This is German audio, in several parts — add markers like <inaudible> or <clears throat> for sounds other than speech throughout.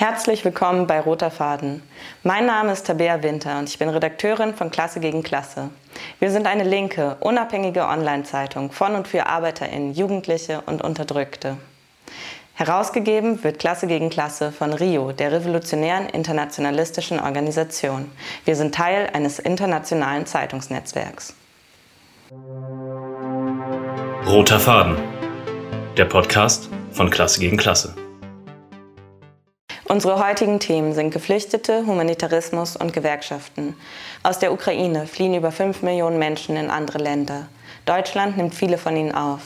Herzlich willkommen bei Roter Faden. Mein Name ist Tabea Winter und ich bin Redakteurin von Klasse gegen Klasse. Wir sind eine linke, unabhängige Online-Zeitung von und für ArbeiterInnen, Jugendliche und Unterdrückte. Herausgegeben wird Klasse gegen Klasse von RIO, der revolutionären internationalistischen Organisation. Wir sind Teil eines internationalen Zeitungsnetzwerks. Roter Faden, der Podcast von Klasse gegen Klasse. Unsere heutigen Themen sind Geflüchtete, Humanitarismus und Gewerkschaften. Aus der Ukraine fliehen über 5 Millionen Menschen in andere Länder. Deutschland nimmt viele von ihnen auf.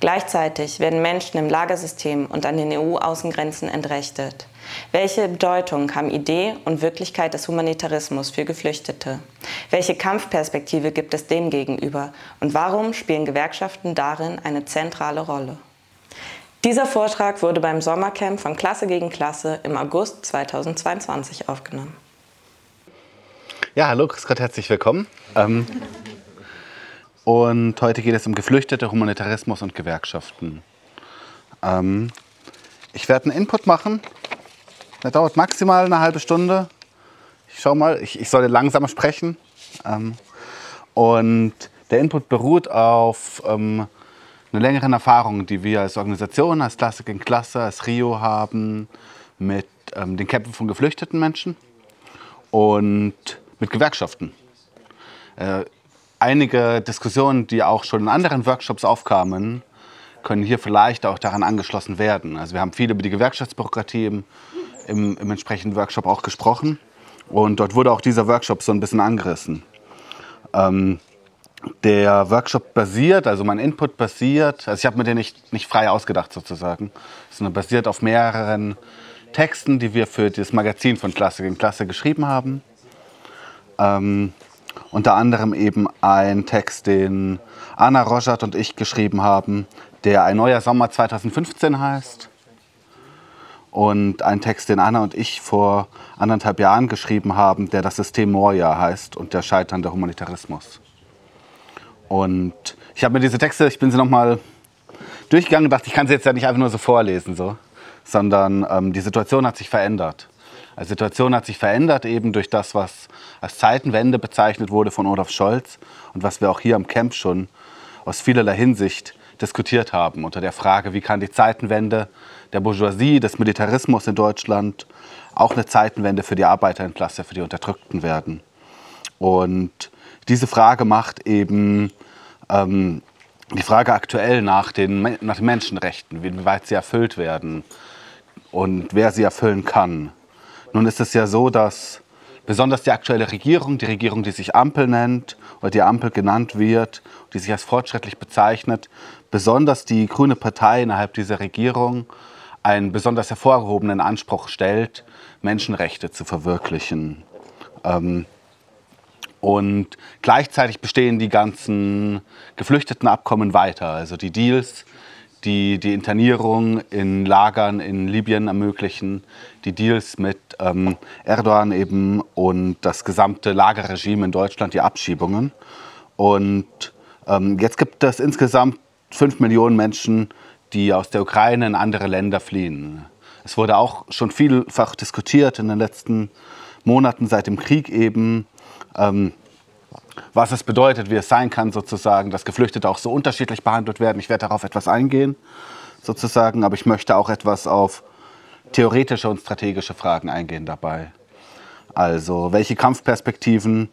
Gleichzeitig werden Menschen im Lagersystem und an den EU-Außengrenzen entrechtet. Welche Bedeutung haben Idee und Wirklichkeit des Humanitarismus für Geflüchtete? Welche Kampfperspektive gibt es dem gegenüber? Und warum spielen Gewerkschaften darin eine zentrale Rolle? Dieser Vortrag wurde beim Sommercamp von Klasse gegen Klasse im August 2022 aufgenommen. Ja, hallo, Chris Gott, herzlich willkommen. Ähm, und heute geht es um Geflüchtete, Humanitarismus und Gewerkschaften. Ähm, ich werde einen Input machen. Der dauert maximal eine halbe Stunde. Ich schau mal, ich, ich soll langsamer sprechen. Ähm, und der Input beruht auf ähm, eine längeren Erfahrung, die wir als Organisation, als Klasse gegen Klasse, als Rio haben mit ähm, den Kämpfen von geflüchteten Menschen und mit Gewerkschaften. Äh, einige Diskussionen, die auch schon in anderen Workshops aufkamen, können hier vielleicht auch daran angeschlossen werden. Also wir haben viel über die Gewerkschaftsbürokratie im, im, im entsprechenden Workshop auch gesprochen und dort wurde auch dieser Workshop so ein bisschen angerissen. Ähm, der Workshop basiert, also mein Input basiert, also ich habe mir den nicht, nicht frei ausgedacht sozusagen, sondern basiert auf mehreren Texten, die wir für das Magazin von Klasse gegen Klasse geschrieben haben. Ähm, unter anderem eben ein Text, den Anna Rojat und ich geschrieben haben, der Ein neuer Sommer 2015 heißt. Und ein Text, den Anna und ich vor anderthalb Jahren geschrieben haben, der das System Moria heißt und der scheiternde Humanitarismus. Und ich habe mir diese Texte, ich bin sie nochmal durchgegangen und dachte, ich kann sie jetzt ja nicht einfach nur so vorlesen, so, sondern ähm, die Situation hat sich verändert. Die Situation hat sich verändert eben durch das, was als Zeitenwende bezeichnet wurde von Olaf Scholz und was wir auch hier am Camp schon aus vielerlei Hinsicht diskutiert haben. Unter der Frage, wie kann die Zeitenwende der Bourgeoisie, des Militarismus in Deutschland auch eine Zeitenwende für die Arbeiterklasse, für die Unterdrückten werden. Und diese Frage macht eben ähm, die Frage aktuell nach den, nach den Menschenrechten, wie weit sie erfüllt werden und wer sie erfüllen kann. Nun ist es ja so, dass besonders die aktuelle Regierung, die Regierung, die sich Ampel nennt oder die Ampel genannt wird, die sich als fortschrittlich bezeichnet, besonders die Grüne Partei innerhalb dieser Regierung einen besonders hervorgehobenen Anspruch stellt, Menschenrechte zu verwirklichen. Ähm, und gleichzeitig bestehen die ganzen geflüchteten Abkommen weiter. Also die Deals, die die Internierung in Lagern in Libyen ermöglichen, die Deals mit ähm, Erdogan eben und das gesamte Lagerregime in Deutschland, die Abschiebungen. Und ähm, jetzt gibt es insgesamt fünf Millionen Menschen, die aus der Ukraine in andere Länder fliehen. Es wurde auch schon vielfach diskutiert in den letzten Monaten seit dem Krieg eben, ähm, was es bedeutet, wie es sein kann, sozusagen, dass Geflüchtete auch so unterschiedlich behandelt werden. Ich werde darauf etwas eingehen, sozusagen, aber ich möchte auch etwas auf theoretische und strategische Fragen eingehen dabei. Also, welche Kampfperspektiven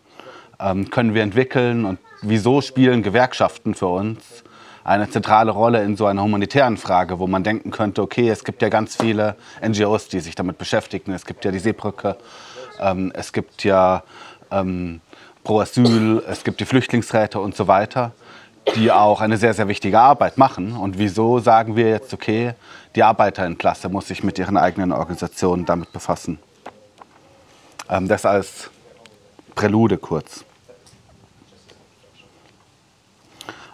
ähm, können wir entwickeln und wieso spielen Gewerkschaften für uns eine zentrale Rolle in so einer humanitären Frage, wo man denken könnte, okay, es gibt ja ganz viele NGOs, die sich damit beschäftigen. Es gibt ja die Seebrücke, ähm, es gibt ja ähm, Pro Asyl, es gibt die Flüchtlingsräte und so weiter, die auch eine sehr, sehr wichtige Arbeit machen. Und wieso sagen wir jetzt, okay, die Arbeiterinnenklasse muss sich mit ihren eigenen Organisationen damit befassen? Ähm, das als Prälude kurz.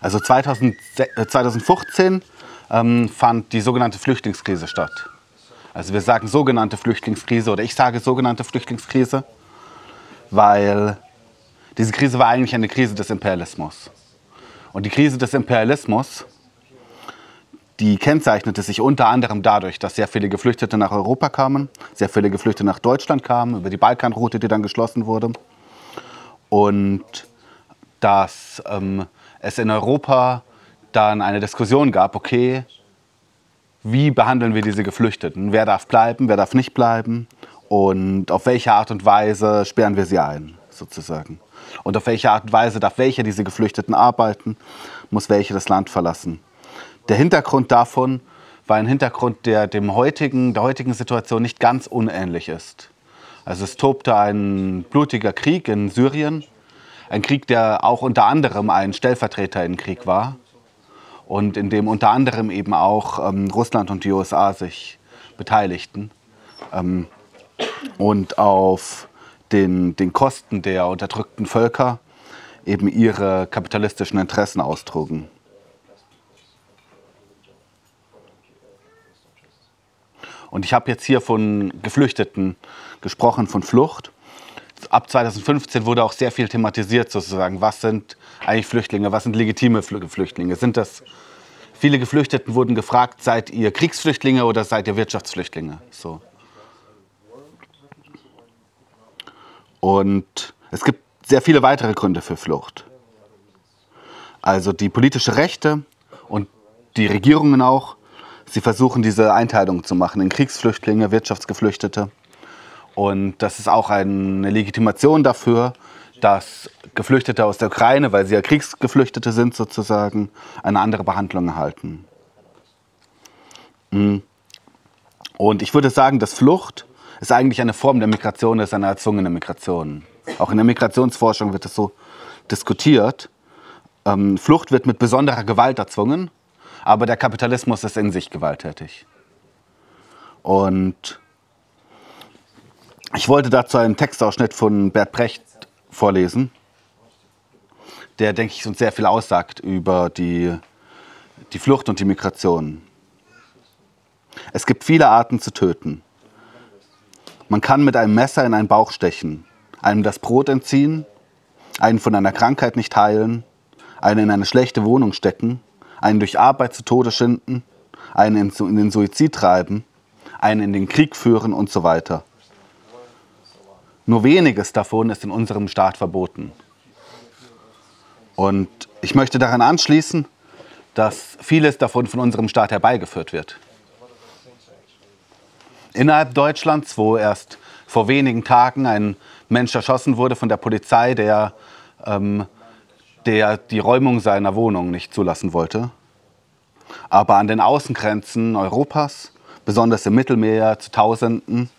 Also 2000, äh, 2015 ähm, fand die sogenannte Flüchtlingskrise statt. Also wir sagen sogenannte Flüchtlingskrise oder ich sage sogenannte Flüchtlingskrise, weil diese Krise war eigentlich eine Krise des Imperialismus. Und die Krise des Imperialismus, die kennzeichnete sich unter anderem dadurch, dass sehr viele Geflüchtete nach Europa kamen, sehr viele Geflüchtete nach Deutschland kamen, über die Balkanroute, die dann geschlossen wurde. Und dass ähm, es in Europa dann eine Diskussion gab, okay, wie behandeln wir diese Geflüchteten? Wer darf bleiben, wer darf nicht bleiben? Und auf welche Art und Weise sperren wir sie ein, sozusagen? Und auf welche Art und Weise darf welcher diese Geflüchteten arbeiten, muss welche das Land verlassen? Der Hintergrund davon war ein Hintergrund, der dem heutigen, der heutigen Situation nicht ganz unähnlich ist. Also es tobte ein blutiger Krieg in Syrien, ein Krieg, der auch unter anderem ein Stellvertreterinnenkrieg war und in dem unter anderem eben auch ähm, Russland und die USA sich beteiligten ähm, und auf den, den Kosten der unterdrückten Völker eben ihre kapitalistischen Interessen austrugen. Und ich habe jetzt hier von Geflüchteten gesprochen, von Flucht. Ab 2015 wurde auch sehr viel thematisiert, sozusagen. Was sind eigentlich Flüchtlinge? Was sind legitime Flüchtlinge? Sind das viele Geflüchteten wurden gefragt, seid ihr Kriegsflüchtlinge oder seid ihr Wirtschaftsflüchtlinge? So. Und es gibt sehr viele weitere Gründe für Flucht. Also die politische Rechte und die Regierungen auch Sie versuchen diese Einteilung zu machen in Kriegsflüchtlinge, Wirtschaftsgeflüchtete. Und das ist auch eine Legitimation dafür, dass Geflüchtete aus der Ukraine, weil sie ja Kriegsgeflüchtete sind sozusagen, eine andere Behandlung erhalten. Mhm. Und ich würde sagen, dass Flucht ist eigentlich eine Form der Migration, ist eine erzwungene Migration. Auch in der Migrationsforschung wird es so diskutiert. Ähm, Flucht wird mit besonderer Gewalt erzwungen aber der Kapitalismus ist in sich gewalttätig. Und ich wollte dazu einen Textausschnitt von Bert Brecht vorlesen, der, denke ich, uns sehr viel aussagt über die, die Flucht und die Migration. Es gibt viele Arten zu töten. Man kann mit einem Messer in einen Bauch stechen, einem das Brot entziehen, einen von einer Krankheit nicht heilen, einen in eine schlechte Wohnung stecken, einen durch Arbeit zu Tode schinden, einen in den Suizid treiben, einen in den Krieg führen und so weiter. Nur weniges davon ist in unserem Staat verboten. Und ich möchte daran anschließen, dass vieles davon von unserem Staat herbeigeführt wird. Innerhalb Deutschlands, wo erst vor wenigen Tagen ein Mensch erschossen wurde von der Polizei, der ähm, der die Räumung seiner Wohnung nicht zulassen wollte. Aber an den Außengrenzen Europas, besonders im Mittelmeer, zu Tausenden.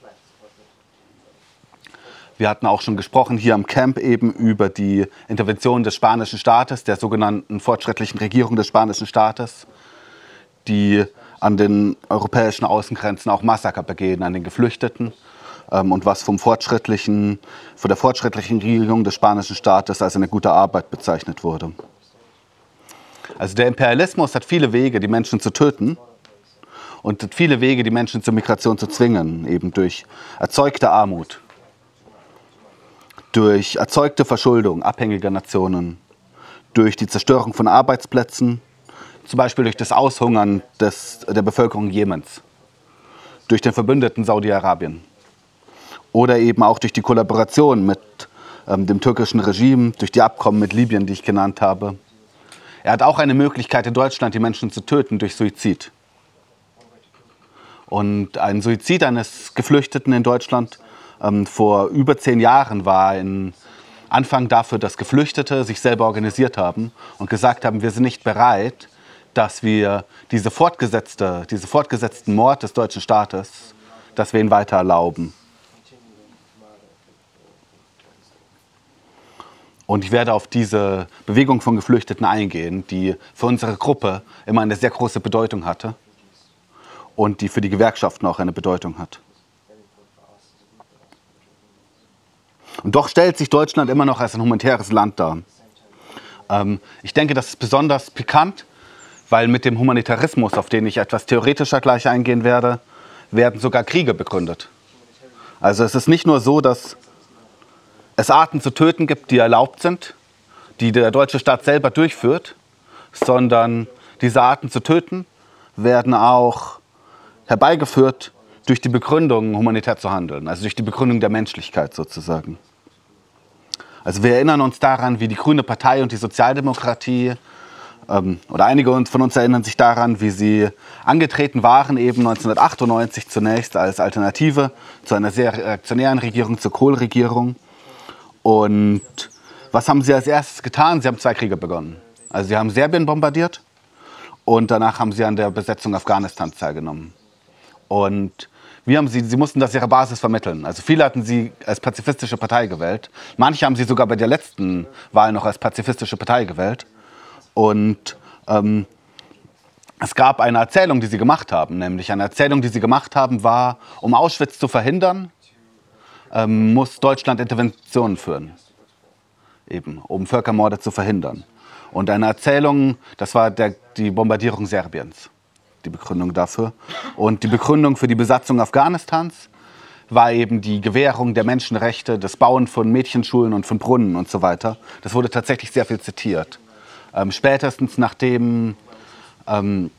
Wir hatten auch schon gesprochen hier am Camp eben über die Intervention des spanischen Staates, der sogenannten fortschrittlichen Regierung des spanischen Staates, die an den europäischen Außengrenzen auch Massaker begehen an den Geflüchteten ähm, und was vom fortschrittlichen, von der fortschrittlichen Regierung des spanischen Staates als eine gute Arbeit bezeichnet wurde. Also der Imperialismus hat viele Wege, die Menschen zu töten und viele Wege, die Menschen zur Migration zu zwingen, eben durch erzeugte Armut, durch erzeugte Verschuldung abhängiger Nationen, durch die Zerstörung von Arbeitsplätzen, zum Beispiel durch das Aushungern des, der Bevölkerung Jemens, durch den Verbündeten Saudi-Arabien oder eben auch durch die Kollaboration mit ähm, dem türkischen Regime, durch die Abkommen mit Libyen, die ich genannt habe. Er hat auch eine Möglichkeit in Deutschland, die Menschen zu töten durch Suizid. Und ein Suizid eines Geflüchteten in Deutschland ähm, vor über zehn Jahren war ein Anfang dafür, dass Geflüchtete sich selber organisiert haben und gesagt haben, wir sind nicht bereit, dass wir diese fortgesetzte, diese fortgesetzten Mord des deutschen Staates, dass wir ihn weiter erlauben. Und ich werde auf diese Bewegung von Geflüchteten eingehen, die für unsere Gruppe immer eine sehr große Bedeutung hatte und die für die Gewerkschaften auch eine Bedeutung hat. Und doch stellt sich Deutschland immer noch als ein humanitäres Land dar. Ähm, ich denke, das ist besonders pikant, weil mit dem Humanitarismus, auf den ich etwas theoretischer gleich eingehen werde, werden sogar Kriege begründet. Also es ist nicht nur so, dass es Arten zu töten gibt, die erlaubt sind, die der deutsche Staat selber durchführt, sondern diese Arten zu töten werden auch herbeigeführt durch die Begründung, humanitär zu handeln, also durch die Begründung der Menschlichkeit sozusagen. Also wir erinnern uns daran, wie die Grüne Partei und die Sozialdemokratie oder einige von uns erinnern sich daran, wie sie angetreten waren, eben 1998 zunächst als Alternative zu einer sehr reaktionären Regierung, zur Kohl-Regierung. Und was haben sie als erstes getan? Sie haben zwei Kriege begonnen. Also sie haben Serbien bombardiert und danach haben sie an der Besetzung Afghanistans teilgenommen. Und wie haben sie, sie mussten das ihrer Basis vermitteln. Also viele hatten sie als pazifistische Partei gewählt. Manche haben sie sogar bei der letzten Wahl noch als pazifistische Partei gewählt. Und ähm, es gab eine Erzählung, die sie gemacht haben. Nämlich eine Erzählung, die sie gemacht haben, war, um Auschwitz zu verhindern, ähm, muss Deutschland Interventionen führen. Eben, um Völkermorde zu verhindern. Und eine Erzählung, das war der, die Bombardierung Serbiens, die Begründung dafür. Und die Begründung für die Besatzung Afghanistans war eben die Gewährung der Menschenrechte, das Bauen von Mädchenschulen und von Brunnen und so weiter. Das wurde tatsächlich sehr viel zitiert. Ähm, spätestens nachdem ähm,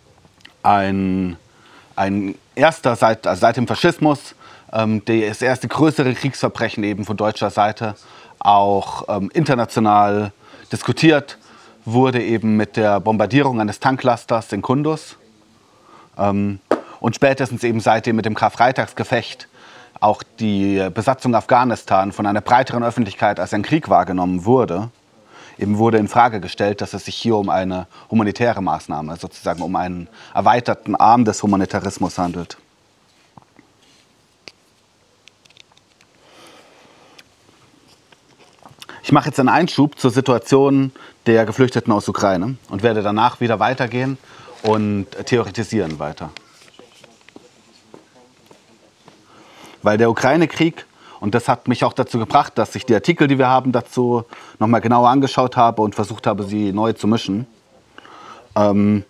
ein, ein erster, seit, also seit dem Faschismus, ähm, das erste größere Kriegsverbrechen eben von deutscher Seite auch ähm, international diskutiert wurde eben mit der Bombardierung eines Tanklasters in Kundus. Ähm, und spätestens eben seitdem mit dem Karfreitagsgefecht auch die Besatzung Afghanistan von einer breiteren Öffentlichkeit als ein Krieg wahrgenommen wurde eben wurde in Frage gestellt, dass es sich hier um eine humanitäre Maßnahme, sozusagen um einen erweiterten Arm des Humanitarismus handelt. Ich mache jetzt einen Einschub zur Situation der Geflüchteten aus Ukraine und werde danach wieder weitergehen und theoretisieren weiter. Weil der Ukraine-Krieg und das hat mich auch dazu gebracht, dass ich die Artikel, die wir haben, dazu nochmal genauer angeschaut habe und versucht habe, sie neu zu mischen. Ähm,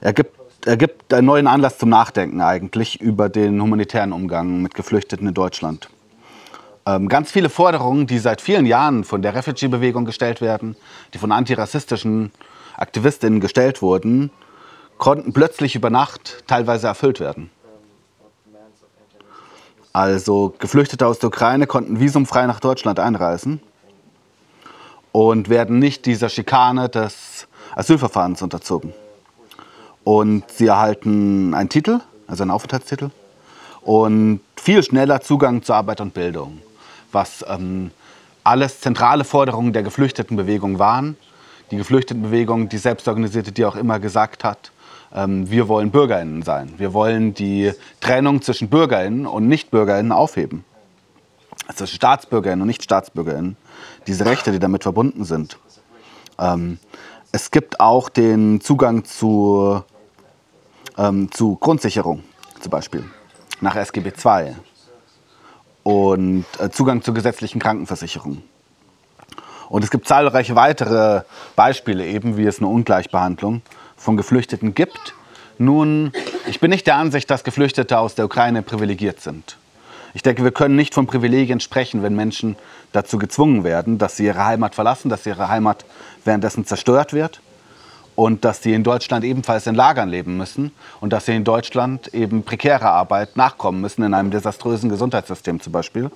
er, gibt, er gibt einen neuen Anlass zum Nachdenken eigentlich über den humanitären Umgang mit Geflüchteten in Deutschland. Ähm, ganz viele Forderungen, die seit vielen Jahren von der Refugee-Bewegung gestellt werden, die von antirassistischen Aktivistinnen gestellt wurden, konnten plötzlich über Nacht teilweise erfüllt werden. Also Geflüchtete aus der Ukraine konnten visumfrei nach Deutschland einreisen und werden nicht dieser Schikane des Asylverfahrens unterzogen. Und sie erhalten einen Titel, also einen Aufenthaltstitel, und viel schneller Zugang zur Arbeit und Bildung, was ähm, alles zentrale Forderungen der Geflüchtetenbewegung waren. Die Geflüchtetenbewegung, die selbstorganisierte, die auch immer gesagt hat, wir wollen BürgerInnen sein. Wir wollen die Trennung zwischen BürgerInnen und NichtbürgerInnen aufheben. Also StaatsbürgerInnen und NichtstaatsbürgerInnen. Diese Rechte, die damit verbunden sind. Ähm, es gibt auch den Zugang zu, ähm, zu Grundsicherung, zum Beispiel, nach SGB II. Und äh, Zugang zur gesetzlichen Krankenversicherung. Und es gibt zahlreiche weitere Beispiele, eben wie es eine Ungleichbehandlung von Geflüchteten gibt. Nun, ich bin nicht der Ansicht, dass Geflüchtete aus der Ukraine privilegiert sind. Ich denke, wir können nicht von Privilegien sprechen, wenn Menschen dazu gezwungen werden, dass sie ihre Heimat verlassen, dass ihre Heimat währenddessen zerstört wird und dass sie in Deutschland ebenfalls in Lagern leben müssen und dass sie in Deutschland eben prekärer Arbeit nachkommen müssen, in einem desaströsen Gesundheitssystem zum Beispiel,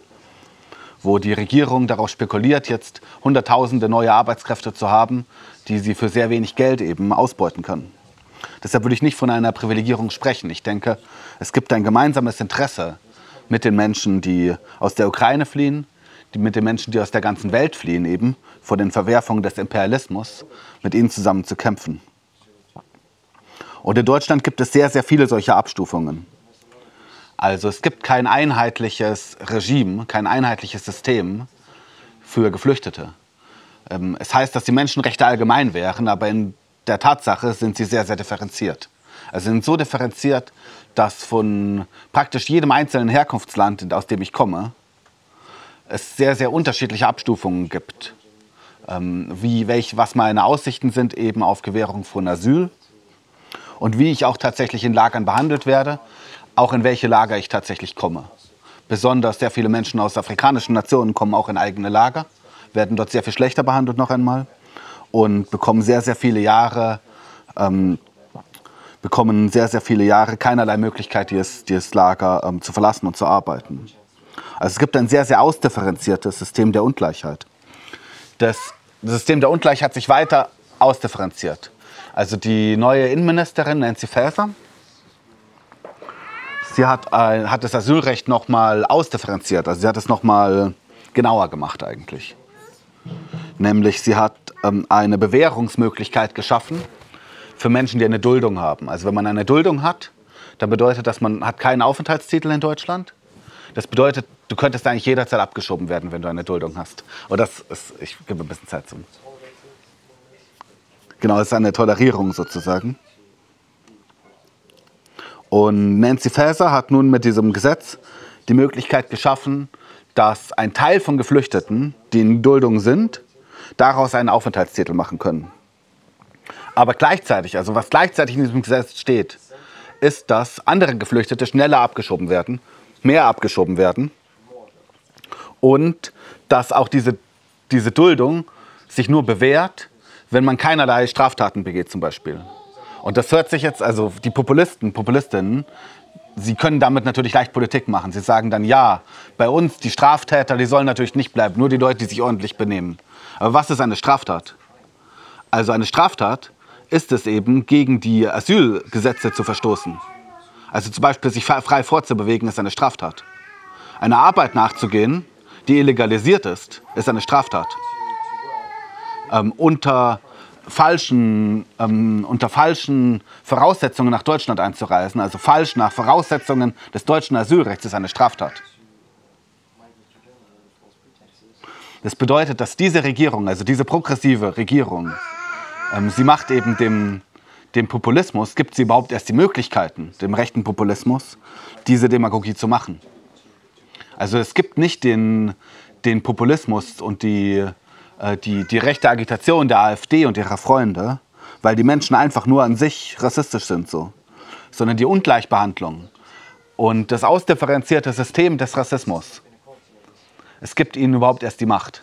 wo die Regierung darauf spekuliert, jetzt Hunderttausende neue Arbeitskräfte zu haben, die sie für sehr wenig Geld eben ausbeuten können. Deshalb würde ich nicht von einer Privilegierung sprechen. Ich denke, es gibt ein gemeinsames Interesse mit den Menschen, die aus der Ukraine fliehen, die, mit den Menschen, die aus der ganzen Welt fliehen, eben vor den Verwerfungen des Imperialismus, mit ihnen zusammen zu kämpfen. Und in Deutschland gibt es sehr, sehr viele solcher Abstufungen. Also es gibt kein einheitliches Regime, kein einheitliches System für Geflüchtete. Ähm, es heißt, dass die Menschenrechte allgemein wären, aber in der Tatsache sind sie sehr, sehr differenziert. Also sind so differenziert, dass von praktisch jedem einzelnen Herkunftsland, aus dem ich komme, es sehr, sehr unterschiedliche Abstufungen gibt. Ähm, wie, welch, was meine Aussichten sind eben auf Gewährung von Asyl und wie ich auch tatsächlich in Lagern behandelt werde, auch in welche Lager ich tatsächlich komme. Besonders sehr viele Menschen aus afrikanischen Nationen kommen auch in eigene Lager werden dort sehr viel schlechter behandelt noch einmal und bekommen sehr, sehr viele Jahre ähm, bekommen sehr, sehr viele Jahre keinerlei Möglichkeit, dieses, dieses Lager ähm, zu verlassen und zu arbeiten. Also es gibt ein sehr, sehr ausdifferenziertes System der Ungleichheit. Das System der Ungleichheit hat sich weiter ausdifferenziert. Also die neue Innenministerin Nancy Faeser, sie hat, äh, hat das Asylrecht nochmal ausdifferenziert. Also sie hat es nochmal genauer gemacht eigentlich. Nämlich sie hat ähm, eine Bewährungsmöglichkeit geschaffen für Menschen, die eine Duldung haben. Also wenn man eine Duldung hat, dann bedeutet das, man hat keinen Aufenthaltstitel in Deutschland. Das bedeutet, du könntest eigentlich jederzeit abgeschoben werden, wenn du eine Duldung hast. Und das ist, ich gebe ein bisschen Zeit zum. Genau, das ist eine Tolerierung sozusagen. Und Nancy Faeser hat nun mit diesem Gesetz die Möglichkeit geschaffen, dass ein Teil von Geflüchteten, die in Duldung sind, daraus einen Aufenthaltstitel machen können. Aber gleichzeitig, also was gleichzeitig in diesem Gesetz steht, ist, dass andere Geflüchtete schneller abgeschoben werden, mehr abgeschoben werden und dass auch diese, diese Duldung sich nur bewährt, wenn man keinerlei Straftaten begeht zum Beispiel. Und das hört sich jetzt, also die Populisten, Populistinnen, sie können damit natürlich leicht Politik machen. Sie sagen dann, ja, bei uns die Straftäter, die sollen natürlich nicht bleiben, nur die Leute, die sich ordentlich benehmen. Aber was ist eine Straftat? Also eine Straftat ist es eben, gegen die Asylgesetze zu verstoßen. Also zum Beispiel sich frei vorzubewegen, ist eine Straftat. Eine Arbeit nachzugehen, die illegalisiert ist, ist eine Straftat. Ähm, unter, falschen, ähm, unter falschen Voraussetzungen nach Deutschland einzureisen, also falsch nach Voraussetzungen des deutschen Asylrechts, ist eine Straftat. Das bedeutet, dass diese Regierung, also diese progressive Regierung, ähm, sie macht eben dem, dem Populismus, gibt sie überhaupt erst die Möglichkeiten, dem rechten Populismus, diese Demagogie zu machen. Also es gibt nicht den, den Populismus und die, die, die rechte Agitation der AfD und ihrer Freunde, weil die Menschen einfach nur an sich rassistisch sind, so. sondern die Ungleichbehandlung und das ausdifferenzierte System des Rassismus. Es gibt ihnen überhaupt erst die Macht.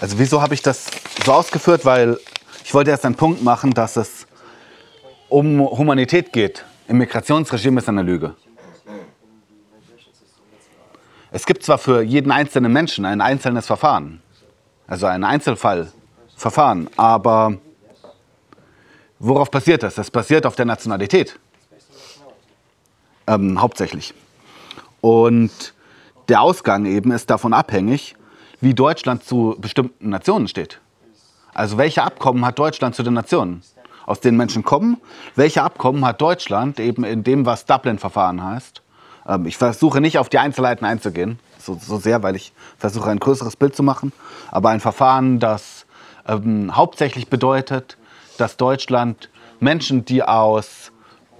Also wieso habe ich das so ausgeführt? Weil ich wollte erst einen Punkt machen, dass es um Humanität geht. Im Migrationsregime ist eine Lüge. Es gibt zwar für jeden einzelnen Menschen ein einzelnes Verfahren, also ein Einzelfallverfahren, aber worauf basiert das? Das basiert auf der Nationalität. Ähm, hauptsächlich. Und der Ausgang eben ist davon abhängig, wie Deutschland zu bestimmten Nationen steht. Also welche Abkommen hat Deutschland zu den Nationen, aus denen Menschen kommen? Welche Abkommen hat Deutschland eben in dem, was Dublin-Verfahren heißt? Ähm, ich versuche nicht auf die Einzelheiten einzugehen, so, so, sehr, weil ich versuche ein größeres Bild zu machen. Aber ein Verfahren, das ähm, hauptsächlich bedeutet, dass Deutschland Menschen, die aus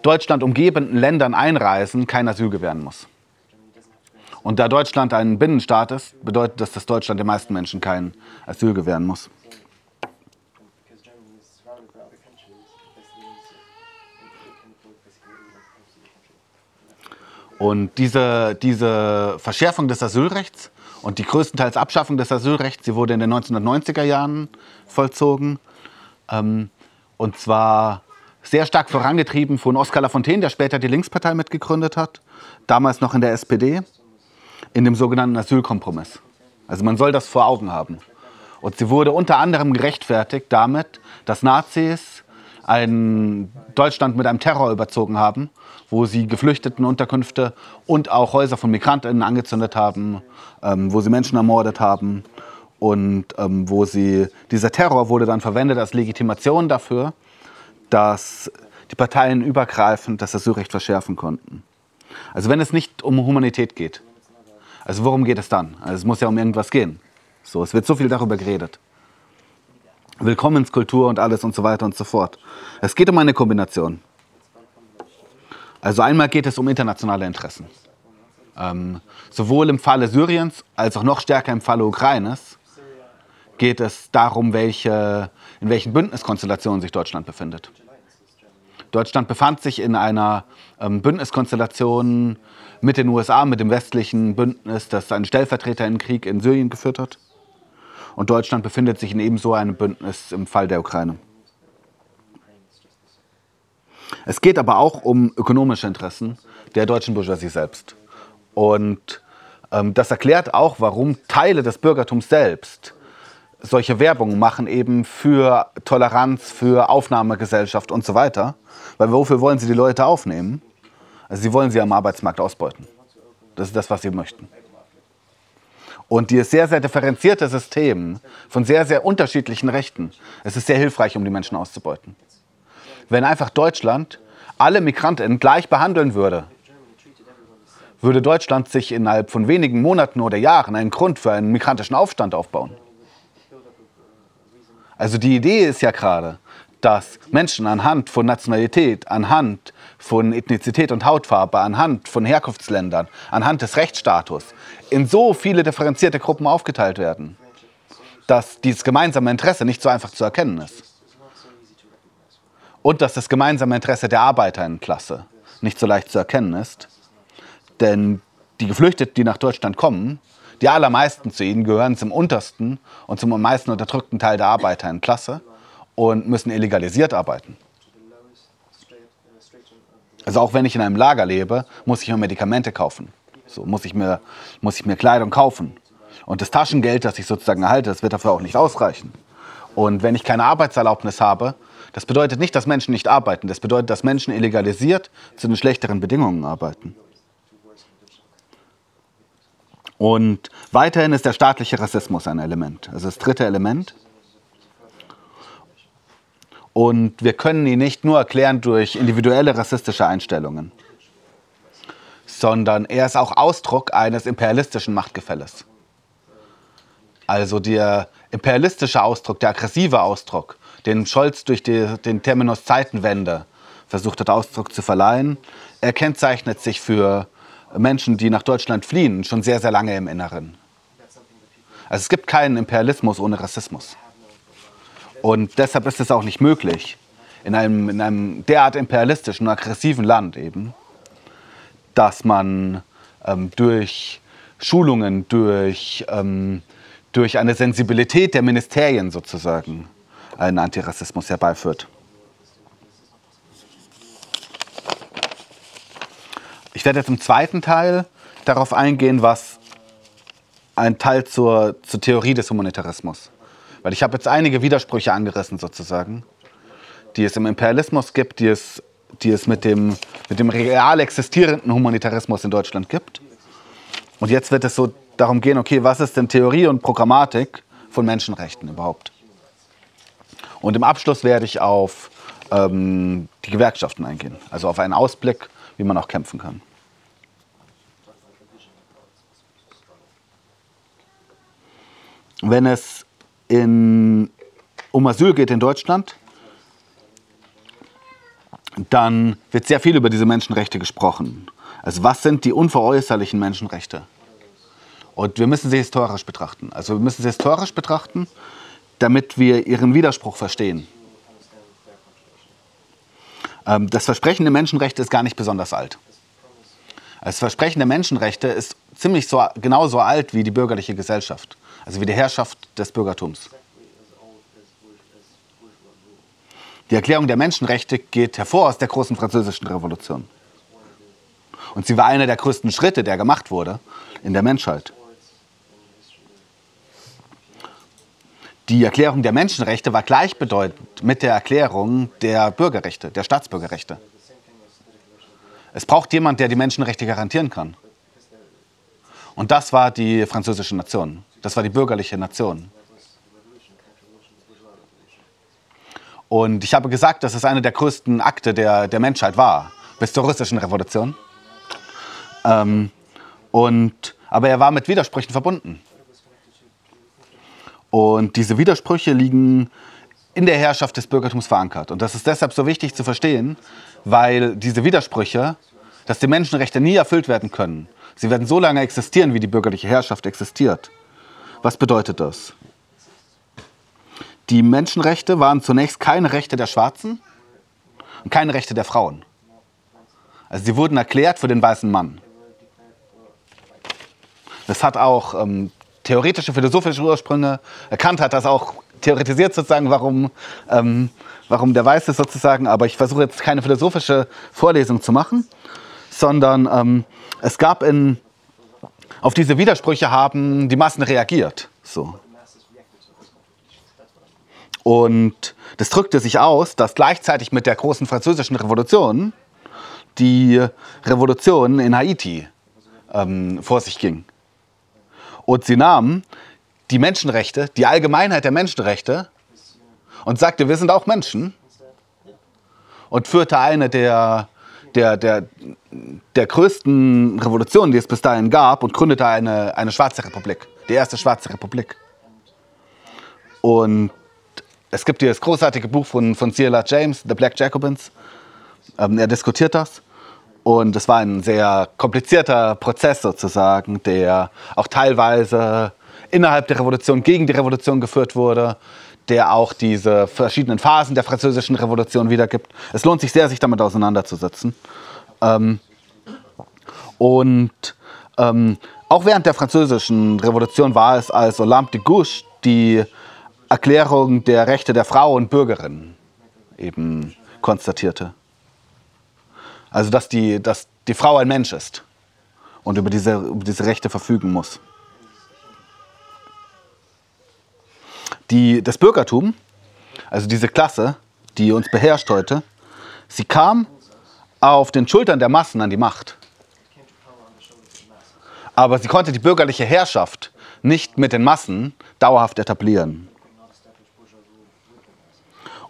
Deutschland umgebenden Ländern einreisen, kein Asyl gewähren muss. Und da Deutschland ein Binnenstaat ist, bedeutet das, dass Deutschland den meisten Menschen kein Asyl gewähren muss. Und diese, diese Verschärfung des Asylrechts und die größtenteils Abschaffung des Asylrechts, sie wurde in den 1990er Jahren vollzogen. Ähm, und zwar sehr stark vorangetrieben von Oskar Lafontaine, der später die Linkspartei mitgegründet hat, damals noch in der SPD in dem sogenannten Asylkompromiss. Also man soll das vor Augen haben. Und sie wurde unter anderem gerechtfertigt damit, dass Nazis ein Deutschland mit einem Terror überzogen haben, wo sie Geflüchtetenunterkünfte und auch Häuser von Migrantinnen angezündet haben, ähm, wo sie Menschen ermordet haben. Und ähm, wo sie, dieser Terror wurde dann verwendet als Legitimation dafür, dass die Parteien übergreifend das Asylrecht verschärfen konnten. Also wenn es nicht um Humanität geht, also worum geht es dann? Also es muss ja um irgendwas gehen. So, es wird so viel darüber geredet. Willkommenskultur und alles und so weiter und so fort. Es geht um eine Kombination. Also einmal geht es um internationale Interessen. Ähm, sowohl im Falle Syriens als auch noch stärker im Falle Ukraines geht es darum, welche, in welchen Bündniskonstellationen sich Deutschland befindet. Deutschland befand sich in einer ähm, Bündniskonstellation mit den USA, mit dem westlichen Bündnis, das einen Stellvertreter in Krieg in Syrien geführt hat. Und Deutschland befindet sich in ebenso einem Bündnis im Fall der Ukraine. Es geht aber auch um ökonomische Interessen der deutschen Bourgeoisie selbst. Und ähm, das erklärt auch, warum Teile des Bürgertums selbst solche Werbung machen eben für Toleranz, für Aufnahmegesellschaft und so weiter. Weil wofür wollen sie die Leute aufnehmen? Also sie wollen sie am Arbeitsmarkt ausbeuten. Das ist das, was sie möchten. Und dieses sehr, sehr differenzierte System von sehr, sehr unterschiedlichen Rechten, es ist sehr hilfreich, um die Menschen auszubeuten. Wenn einfach Deutschland alle Migranten gleich behandeln würde, würde Deutschland sich innerhalb von wenigen Monaten oder Jahren einen Grund für einen migrantischen Aufstand aufbauen. Also die Idee ist ja gerade, dass Menschen anhand von Nationalität, anhand von Ethnizität und Hautfarbe, anhand von Herkunftsländern, anhand des Rechtsstatus in so viele differenzierte Gruppen aufgeteilt werden, dass dieses gemeinsame Interesse nicht so einfach zu erkennen ist. Und dass das gemeinsame Interesse der Arbeiterinnenklasse nicht so leicht zu erkennen ist. Denn die Geflüchteten, die nach Deutschland kommen, die allermeisten zu ihnen gehören zum untersten und zum am meisten unterdrückten Teil der Arbeiterinnenklasse und müssen illegalisiert arbeiten. Also auch wenn ich in einem Lager lebe, muss ich mir Medikamente kaufen. So muss ich mir, muss ich mir Kleidung kaufen. Und das Taschengeld, das ich sozusagen erhalte, das wird dafür auch nicht ausreichen. Und wenn ich keine Arbeitserlaubnis habe, das bedeutet nicht, dass Menschen nicht arbeiten. Das bedeutet, dass Menschen illegalisiert zu den schlechteren Bedingungen arbeiten. Und weiterhin ist der staatliche Rassismus ein Element. Also das dritte Element. Und wir können ihn nicht nur erklären durch individuelle rassistische Einstellungen, sondern er ist auch Ausdruck eines imperialistischen Machtgefälles. Also der imperialistische Ausdruck, der aggressive Ausdruck, den Scholz durch die, den Terminus Zeitenwende versucht hat, Ausdruck zu verleihen, er kennzeichnet sich für Menschen, die nach Deutschland fliehen, schon sehr, sehr lange im Inneren. Also es gibt keinen Imperialismus ohne Rassismus. Und deshalb ist es auch nicht möglich, in einem, in einem derart imperialistischen, aggressiven Land eben, dass man ähm, durch Schulungen, durch, ähm, durch eine Sensibilität der Ministerien sozusagen einen Antirassismus herbeiführt. Ich werde jetzt im zweiten Teil darauf eingehen, was ein Teil zur, zur Theorie des Humanitarismus. Weil ich habe jetzt einige Widersprüche angerissen sozusagen, die es im Imperialismus gibt, die es, die es mit, dem, mit dem real existierenden Humanitarismus in Deutschland gibt. Und jetzt wird es so darum gehen, okay, was ist denn Theorie und Programmatik von Menschenrechten überhaupt? Und im Abschluss werde ich auf ähm, die Gewerkschaften eingehen, also auf einen Ausblick wie man auch kämpfen kann. Wenn es in, um Asyl geht in Deutschland, dann wird sehr viel über diese Menschenrechte gesprochen. Also was sind die unveräußerlichen Menschenrechte? Und wir müssen sie historisch betrachten. Also wir müssen sie historisch betrachten, damit wir ihren Widerspruch verstehen. Ähm, das Versprechen der Menschenrechte ist gar nicht besonders alt. Das Versprechen der Menschenrechte ist ziemlich so, genauso alt wie die bürgerliche Gesellschaft, also wie die Herrschaft des Bürgertums. Die Erklärung der Menschenrechte geht hervor aus der großen französischen Revolution. Und sie war einer der größten Schritte, der gemacht wurde in der Menschheit. Die Erklärung der Menschenrechte war gleichbedeutend mit der Erklärung der Bürgerrechte, der Staatsbürgerrechte. Es braucht jemand, der die Menschenrechte garantieren kann. Und das war die französische Nation. Das war die bürgerliche Nation. Und ich habe gesagt, dass es eine der größten Akte der, der Menschheit war, bis zur russischen Revolution. Ähm, und, aber er war mit Widersprüchen verbunden. Und diese Widersprüche liegen in der Herrschaft des Bürgertums verankert. Und das ist deshalb so wichtig zu verstehen, weil diese Widersprüche, dass die Menschenrechte nie erfüllt werden können. Sie werden so lange existieren, wie die bürgerliche Herrschaft existiert. Was bedeutet das? Die Menschenrechte waren zunächst keine Rechte der Schwarzen und keine Rechte der Frauen. Also sie wurden erklärt für den weißen Mann. Das hat auch ähm, theoretische, philosophische Ursprünge. Kant hat das auch theoretisiert sozusagen, warum, ähm, warum der weiß ist sozusagen. Aber ich versuche jetzt keine philosophische Vorlesung zu machen, sondern ähm, es gab in, auf diese Widersprüche haben die Massen reagiert. So. Und das drückte sich aus, dass gleichzeitig mit der großen französischen Revolution die Revolution in Haiti ähm, vor sich ging. Und sie nahm die Menschenrechte, die Allgemeinheit der Menschenrechte und sagte, wir sind auch Menschen und führte eine der, der, der, der größten Revolutionen, die es bis dahin gab und gründete eine, eine schwarze Republik, die erste schwarze Republik. Und es gibt hier das großartige Buch von, von C.L.R. James, The Black Jacobins. Ähm, er diskutiert das. Und es war ein sehr komplizierter Prozess sozusagen, der auch teilweise innerhalb der Revolution gegen die Revolution geführt wurde, der auch diese verschiedenen Phasen der französischen Revolution wiedergibt. Es lohnt sich sehr, sich damit auseinanderzusetzen. Ähm, und ähm, auch während der französischen Revolution war es als Olympe de Gouges die Erklärung der Rechte der Frau und Bürgerin eben konstatierte. Also dass die, dass die Frau ein Mensch ist und über diese, über diese Rechte verfügen muss. Die, das Bürgertum, also diese Klasse, die uns beherrscht heute, sie kam auf den Schultern der Massen an die Macht. Aber sie konnte die bürgerliche Herrschaft nicht mit den Massen dauerhaft etablieren.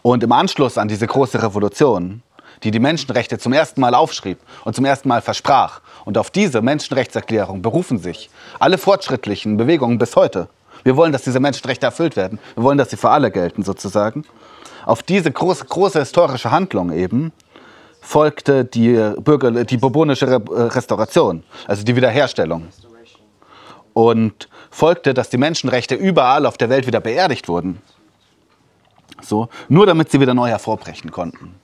Und im Anschluss an diese große Revolution, die die Menschenrechte zum ersten Mal aufschrieb und zum ersten Mal versprach, und auf diese Menschenrechtserklärung berufen sich alle fortschrittlichen Bewegungen bis heute. Wir wollen, dass diese Menschenrechte erfüllt werden. Wir wollen, dass sie für alle gelten, sozusagen. Auf diese große, große historische Handlung eben folgte die, Bürger, die bourbonische äh, Restauration, also die Wiederherstellung. Und folgte, dass die Menschenrechte überall auf der Welt wieder beerdigt wurden. So, nur damit sie wieder neu hervorbrechen konnten.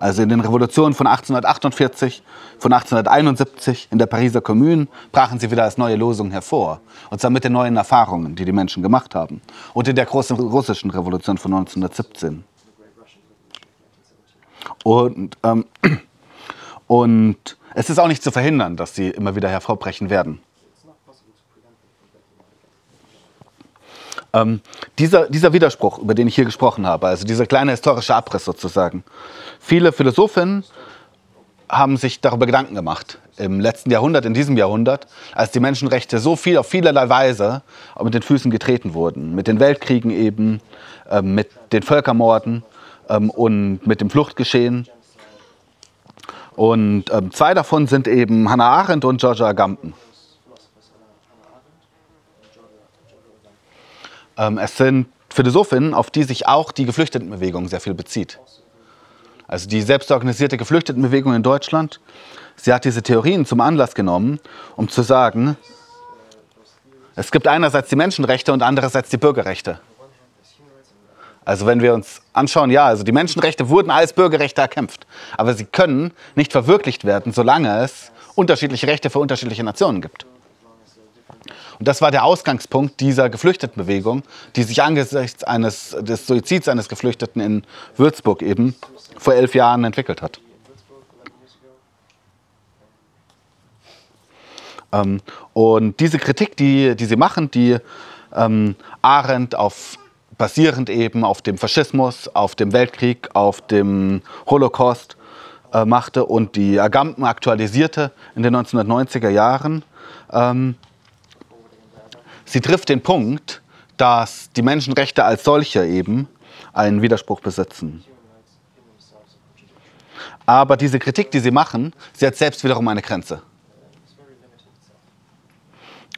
Also in den Revolutionen von 1848, von 1871 in der Pariser Kommune brachen sie wieder als neue Losung hervor. Und zwar mit den neuen Erfahrungen, die die Menschen gemacht haben. Und in der großen russischen Revolution von 1917. Und, ähm, <clears throat> und es ist auch nicht zu verhindern, dass sie immer wieder hervorbrechen werden. Ähm, dieser, dieser Widerspruch, über den ich hier gesprochen habe, also dieser kleine historische Abriss sozusagen. Viele Philosophen haben sich darüber Gedanken gemacht im letzten Jahrhundert, in diesem Jahrhundert, als die Menschenrechte so viel auf vielerlei Weise mit den Füßen getreten wurden. Mit den Weltkriegen eben, äh, mit den Völkermorden ähm, und mit dem Fluchtgeschehen. Und ähm, zwei davon sind eben Hannah Arendt und Georgia Agamben. Es sind Philosophinnen, auf die sich auch die Geflüchtetenbewegung sehr viel bezieht. Also die selbstorganisierte Geflüchtetenbewegung in Deutschland, sie hat diese Theorien zum Anlass genommen, um zu sagen, es gibt einerseits die Menschenrechte und andererseits die Bürgerrechte. Also wenn wir uns anschauen, ja, also die Menschenrechte wurden als Bürgerrechte erkämpft, aber sie können nicht verwirklicht werden, solange es unterschiedliche Rechte für unterschiedliche Nationen gibt. Und das war der Ausgangspunkt dieser Geflüchtetenbewegung, die sich angesichts eines, des Suizids eines Geflüchteten in Würzburg eben vor elf Jahren entwickelt hat. Ähm, und diese Kritik, die, die sie machen, die ähm, Arendt auf basierend eben auf dem Faschismus, auf dem Weltkrieg, auf dem Holocaust äh, machte und die Agamben aktualisierte in den 1990er Jahren, ähm, sie trifft den Punkt, dass die Menschenrechte als solche eben einen Widerspruch besitzen. Aber diese Kritik, die sie machen, sie hat selbst wiederum eine Grenze.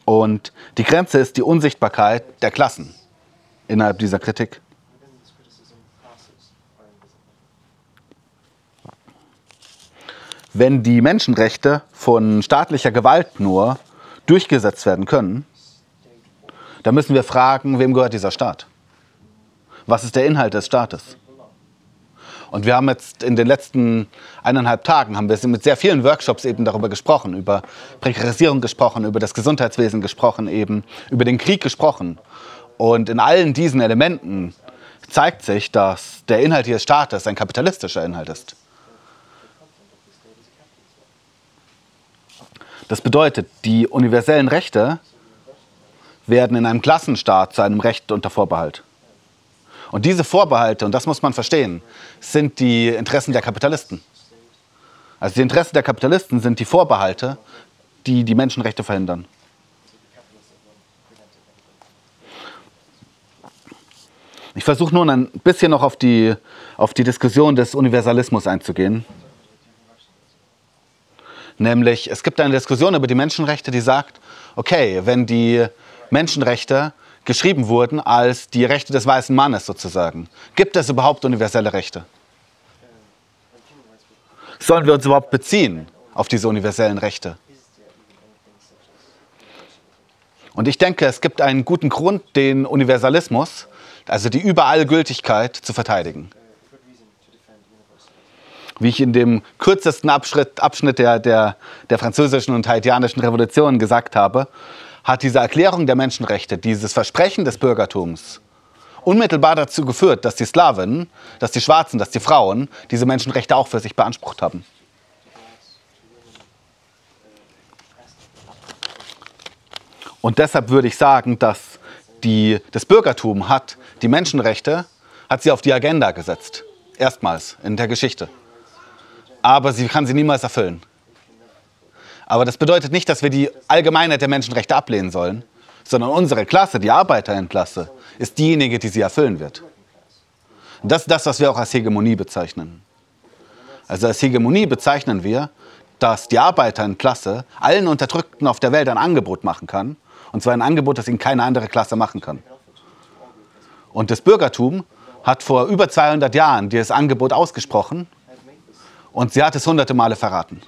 Und die Grenze ist die Unsichtbarkeit der Klassen innerhalb dieser Kritik. Wenn die Menschenrechte von staatlicher Gewalt nur durchgesetzt werden können, da müssen wir fragen, wem gehört dieser Staat? Was ist der Inhalt des Staates? Und wir haben jetzt in den letzten eineinhalb Tagen haben wir mit sehr vielen Workshops eben darüber gesprochen, über Prekarisierung gesprochen, über das Gesundheitswesen gesprochen, eben über den Krieg gesprochen. Und in allen diesen Elementen zeigt sich, dass der Inhalt dieses Staates ein kapitalistischer Inhalt ist. Das bedeutet, die universellen Rechte werden in einem Klassenstaat zu einem Recht unter Vorbehalt. Und diese Vorbehalte, und das muss man verstehen, sind die Interessen der Kapitalisten. Also die Interessen der Kapitalisten sind die Vorbehalte, die die Menschenrechte verhindern. Ich versuche nun ein bisschen noch auf die, auf die Diskussion des Universalismus einzugehen. Nämlich, es gibt eine Diskussion über die Menschenrechte, die sagt, okay, wenn die Menschenrechte geschrieben wurden als die Rechte des weißen Mannes sozusagen. Gibt es überhaupt universelle Rechte? Sollen wir uns überhaupt beziehen auf diese universellen Rechte? Und ich denke, es gibt einen guten Grund, den Universalismus, also die Überallgültigkeit, zu verteidigen. Wie ich in dem kürzesten Abschnitt, der, der, der französischen und haitianischen Revolution gesagt habe, hat diese Erklärung der Menschenrechte, dieses Versprechen des Bürgertums, unmittelbar dazu geführt, dass die Slawen, dass die Schwarzen, dass die Frauen diese Menschenrechte auch für sich beansprucht haben. Und deshalb würde ich sagen, dass die, das Bürgertum hat die Menschenrechte, hat sie auf die Agenda gesetzt. Erstmals in der Geschichte. Aber sie kann sie niemals erfüllen. Aber das bedeutet nicht, dass wir die Allgemeinheit der Menschenrechte ablehnen sollen, sondern unsere Klasse, die Arbeiterinnenklasse, ist diejenige, die sie erfüllen wird. Das ist das, was wir auch als Hegemonie bezeichnen. Also als Hegemonie bezeichnen wir, dass die Arbeiterinnenklasse allen Unterdrückten auf der Welt ein Angebot machen kann. Und zwar ein Angebot, das ihnen keine andere Klasse machen kann. Und das Bürgertum hat vor über 200 Jahren dieses Angebot ausgesprochen und sie hat es hunderte Male verraten.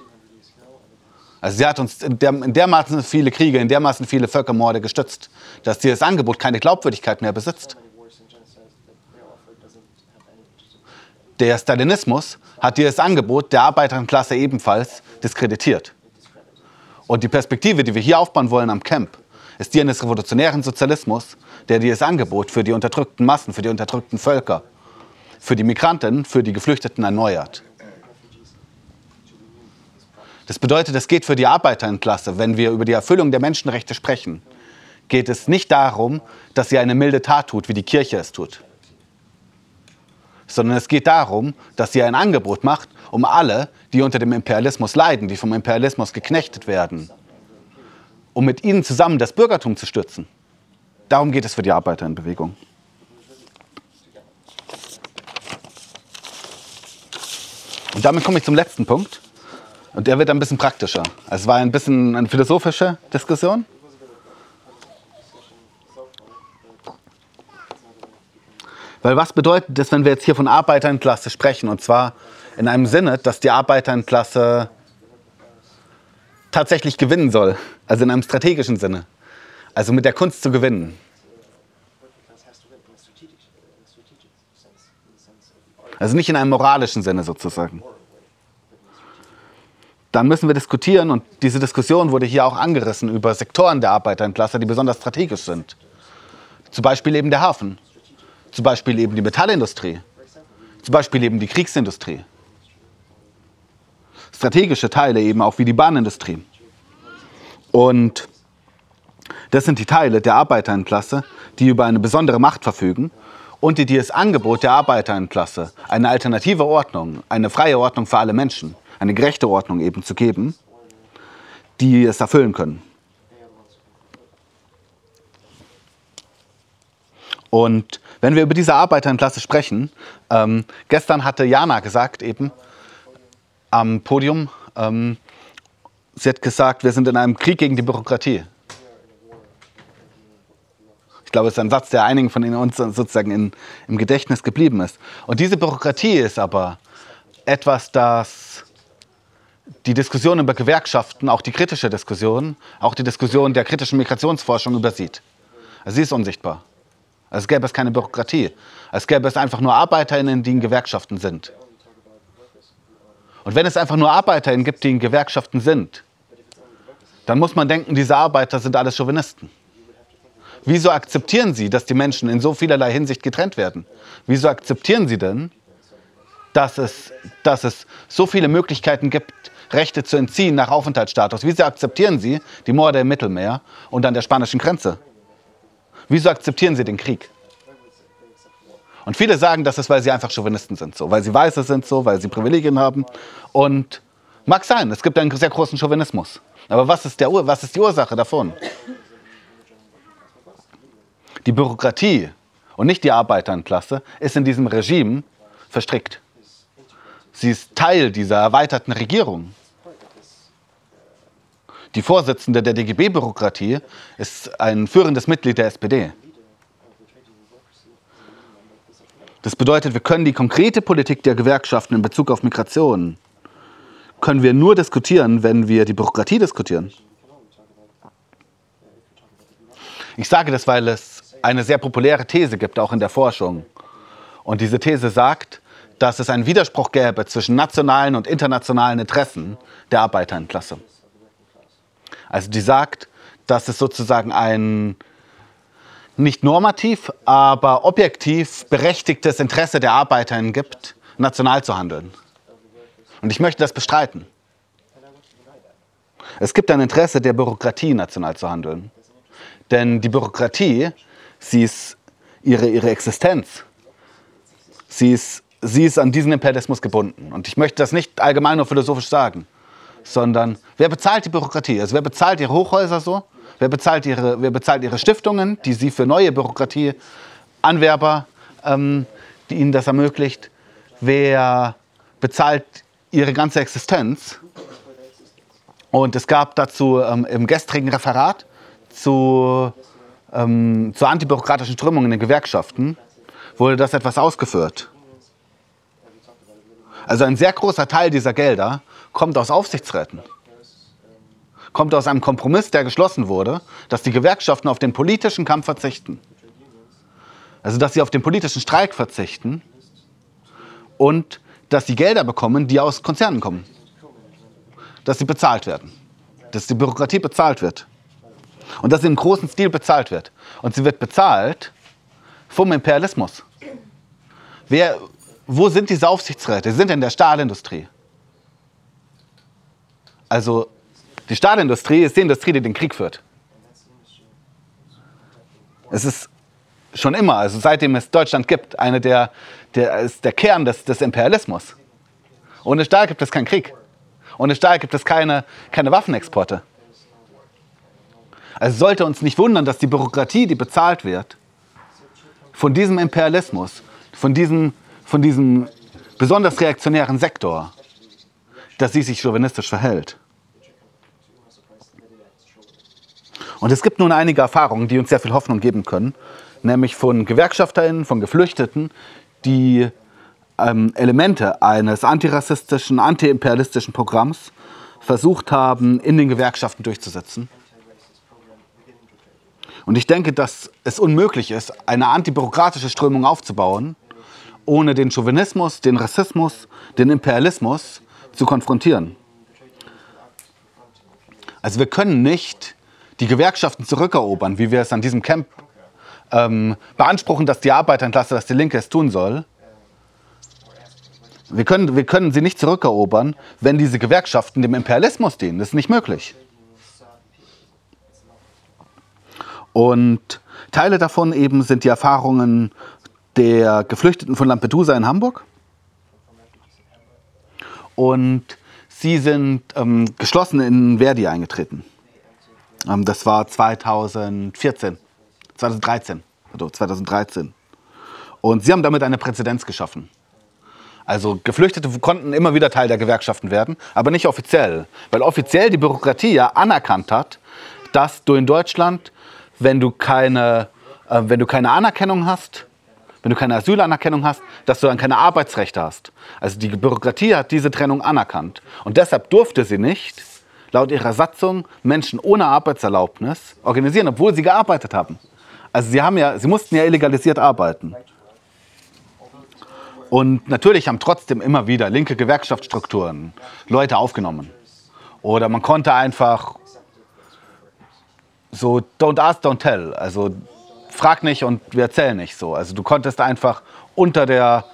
Also sie hat uns in, der, in dermaßen viele Kriege, in dermaßen viele Völkermorde gestützt, dass dieses Angebot keine Glaubwürdigkeit mehr besitzt. Der Stalinismus hat dieses Angebot der Arbeiterklasse ebenfalls diskreditiert. Und die Perspektive, die wir hier aufbauen wollen am Camp, ist die eines revolutionären Sozialismus, der dieses Angebot für die unterdrückten Massen, für die unterdrückten Völker, für die Migranten, für die Geflüchteten erneuert. Das bedeutet, es geht für die Arbeiterinnenklasse, wenn wir über die Erfüllung der Menschenrechte sprechen, geht es nicht darum, dass sie eine milde Tat tut, wie die Kirche es tut, sondern es geht darum, dass sie ein Angebot macht, um alle, die unter dem Imperialismus leiden, die vom Imperialismus geknechtet werden, um mit ihnen zusammen das Bürgertum zu stützen. Darum geht es für die Arbeiterinnenbewegung. Und damit komme ich zum letzten Punkt. Und der wird ein bisschen praktischer. Es war ein bisschen eine philosophische Diskussion. Weil was bedeutet das, wenn wir jetzt hier von Arbeiterklasse sprechen? Und zwar in einem Sinne, dass die Arbeiterklasse tatsächlich gewinnen soll. Also in einem strategischen Sinne. Also mit der Kunst zu gewinnen. Also nicht in einem moralischen Sinne sozusagen dann müssen wir diskutieren, und diese Diskussion wurde hier auch angerissen, über Sektoren der Arbeiterklasse, die besonders strategisch sind. Zum Beispiel eben der Hafen, zum Beispiel eben die Metallindustrie, zum Beispiel eben die Kriegsindustrie. Strategische Teile eben auch wie die Bahnindustrie. Und das sind die Teile der Arbeiterklasse, die über eine besondere Macht verfügen und die das Angebot der Arbeiterklasse, eine alternative Ordnung, eine freie Ordnung für alle Menschen, eine gerechte Ordnung eben zu geben, die es erfüllen können. Und wenn wir über diese Arbeiterklasse sprechen, ähm, gestern hatte Jana gesagt eben am Podium, ähm, sie hat gesagt, wir sind in einem Krieg gegen die Bürokratie. Ich glaube, es ist ein Satz, der einigen von uns sozusagen in, im Gedächtnis geblieben ist. Und diese Bürokratie ist aber etwas, das die Diskussion über Gewerkschaften, auch die kritische Diskussion, auch die Diskussion der kritischen Migrationsforschung übersieht. Also sie ist unsichtbar. Als gäbe es keine Bürokratie. Als gäbe es einfach nur ArbeiterInnen, die in Gewerkschaften sind. Und wenn es einfach nur ArbeiterInnen gibt, die in Gewerkschaften sind, dann muss man denken, diese Arbeiter sind alles Chauvinisten. Wieso akzeptieren Sie, dass die Menschen in so vielerlei Hinsicht getrennt werden? Wieso akzeptieren Sie denn, dass es, dass es so viele Möglichkeiten gibt, Rechte zu entziehen nach Aufenthaltsstatus? Wieso akzeptieren Sie die Morde im Mittelmeer und an der spanischen Grenze? Wieso akzeptieren Sie den Krieg? Und viele sagen, das ist, weil sie einfach Chauvinisten sind, so, weil sie Weiße sind, so, weil sie Privilegien haben. Und mag sein, es gibt einen sehr großen Chauvinismus. Aber was ist, der, was ist die Ursache davon? Die Bürokratie und nicht die Arbeiterklasse ist in diesem Regime verstrickt. Sie ist Teil dieser erweiterten Regierung. Die Vorsitzende der DGB-Bürokratie ist ein führendes Mitglied der SPD. Das bedeutet, wir können die konkrete Politik der Gewerkschaften in Bezug auf Migration können wir nur diskutieren, wenn wir die Bürokratie diskutieren. Ich sage das, weil es eine sehr populäre These gibt, auch in der Forschung. Und diese These sagt, dass es einen Widerspruch gäbe zwischen nationalen und internationalen Interessen der Arbeiterklasse. Also die sagt, dass es sozusagen ein nicht normativ, aber objektiv berechtigtes Interesse der Arbeiterinnen gibt, national zu handeln. Und ich möchte das bestreiten. Es gibt ein Interesse der Bürokratie, national zu handeln. Denn die Bürokratie, sie ist ihre, ihre Existenz. Sie ist, sie ist an diesen Imperialismus gebunden. Und ich möchte das nicht allgemein nur philosophisch sagen, sondern wer bezahlt die Bürokratie? Also wer bezahlt ihre Hochhäuser so? Wer bezahlt ihre, wer bezahlt ihre Stiftungen, die sie für neue Bürokratieanwerber, ähm, die ihnen das ermöglicht? Wer bezahlt ihre ganze Existenz? Und es gab dazu ähm, im gestrigen Referat zu, ähm, zu antibürokratischen Strömungen in den Gewerkschaften, wurde das etwas ausgeführt. Also ein sehr großer Teil dieser Gelder kommt aus Aufsichtsräten kommt aus einem Kompromiss, der geschlossen wurde, dass die Gewerkschaften auf den politischen Kampf verzichten. Also dass sie auf den politischen Streik verzichten und dass sie Gelder bekommen, die aus Konzernen kommen. Dass sie bezahlt werden. Dass die Bürokratie bezahlt wird. Und dass sie im großen Stil bezahlt wird. Und sie wird bezahlt vom Imperialismus. Wer, wo sind diese Aufsichtsräte? Sie sind in der Stahlindustrie. Also die Stahlindustrie ist die Industrie, die den Krieg führt. Es ist schon immer, also seitdem es Deutschland gibt, eine der, der, ist der Kern des, des Imperialismus. Ohne Stahl gibt es keinen Krieg. Ohne Stahl gibt es keine, keine Waffenexporte. Also sollte uns nicht wundern, dass die Bürokratie, die bezahlt wird, von diesem Imperialismus, von diesem, von diesem besonders reaktionären Sektor, dass sie sich chauvinistisch verhält. Und es gibt nun einige Erfahrungen, die uns sehr viel Hoffnung geben können, nämlich von GewerkschafterInnen, von Geflüchteten, die ähm, Elemente eines antirassistischen, antiimperialistischen Programms versucht haben, in den Gewerkschaften durchzusetzen. Und ich denke, dass es unmöglich ist, eine antibürokratische Strömung aufzubauen, ohne den Chauvinismus, den Rassismus, den Imperialismus zu konfrontieren. Also wir können nicht die Gewerkschaften zurückerobern, wie wir es an diesem Camp ähm, beanspruchen, dass die Arbeiterklasse, dass die Linke es tun soll. Wir können, wir können sie nicht zurückerobern, wenn diese Gewerkschaften dem Imperialismus dienen. Das ist nicht möglich. Und Teile davon eben sind die Erfahrungen der Geflüchteten von Lampedusa in Hamburg. Und sie sind ähm, geschlossen in Verdi eingetreten. Ähm, das war 2014, 2013, also 2013. Und sie haben damit eine Präzedenz geschaffen. Also Geflüchtete konnten immer wieder Teil der Gewerkschaften werden, aber nicht offiziell. Weil offiziell die Bürokratie ja anerkannt hat, dass du in Deutschland, wenn du keine, äh, wenn du keine Anerkennung hast, wenn du keine Asylanerkennung hast, dass du dann keine Arbeitsrechte hast. Also die Bürokratie hat diese Trennung anerkannt. Und deshalb durfte sie nicht laut ihrer Satzung Menschen ohne Arbeitserlaubnis organisieren, obwohl sie gearbeitet haben. Also sie, haben ja, sie mussten ja illegalisiert arbeiten. Und natürlich haben trotzdem immer wieder linke Gewerkschaftsstrukturen Leute aufgenommen. Oder man konnte einfach so don't ask, don't tell. Also frag nicht und wir erzählen nicht so. Also du konntest einfach unter, der,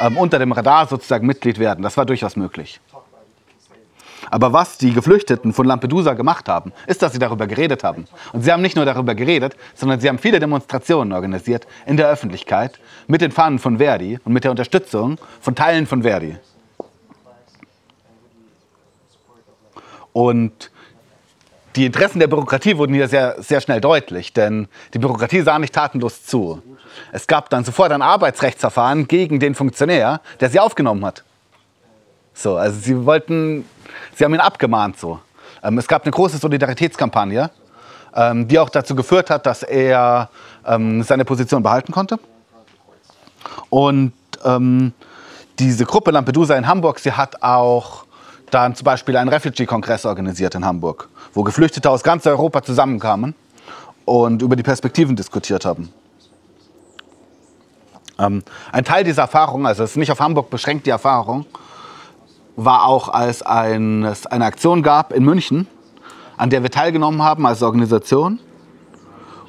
ähm, unter dem Radar sozusagen Mitglied werden. Das war durchaus möglich. Aber was die Geflüchteten von Lampedusa gemacht haben, ist, dass sie darüber geredet haben. Und sie haben nicht nur darüber geredet, sondern sie haben viele Demonstrationen organisiert in der Öffentlichkeit mit den Fahnen von Verdi und mit der Unterstützung von Teilen von Verdi. Und die Interessen der Bürokratie wurden hier sehr, sehr schnell deutlich, denn die Bürokratie sah nicht tatenlos zu. Es gab dann sofort ein Arbeitsrechtsverfahren gegen den Funktionär, der sie aufgenommen hat. So, also sie wollten, sie haben ihn abgemahnt so. Ähm, es gab eine große Solidaritätskampagne, ähm, die auch dazu geführt hat, dass er ähm, seine Position behalten konnte. Und ähm, diese Gruppe Lampedusa in Hamburg, sie hat auch dann zum Beispiel einen Refugee-Kongress organisiert in Hamburg, wo Geflüchtete aus ganz Europa zusammenkamen und über die Perspektiven diskutiert haben. Ähm, ein Teil dieser Erfahrung, also es ist nicht auf Hamburg beschränkt, die Erfahrung, war auch, als ein, es eine Aktion gab in München, an der wir teilgenommen haben als Organisation.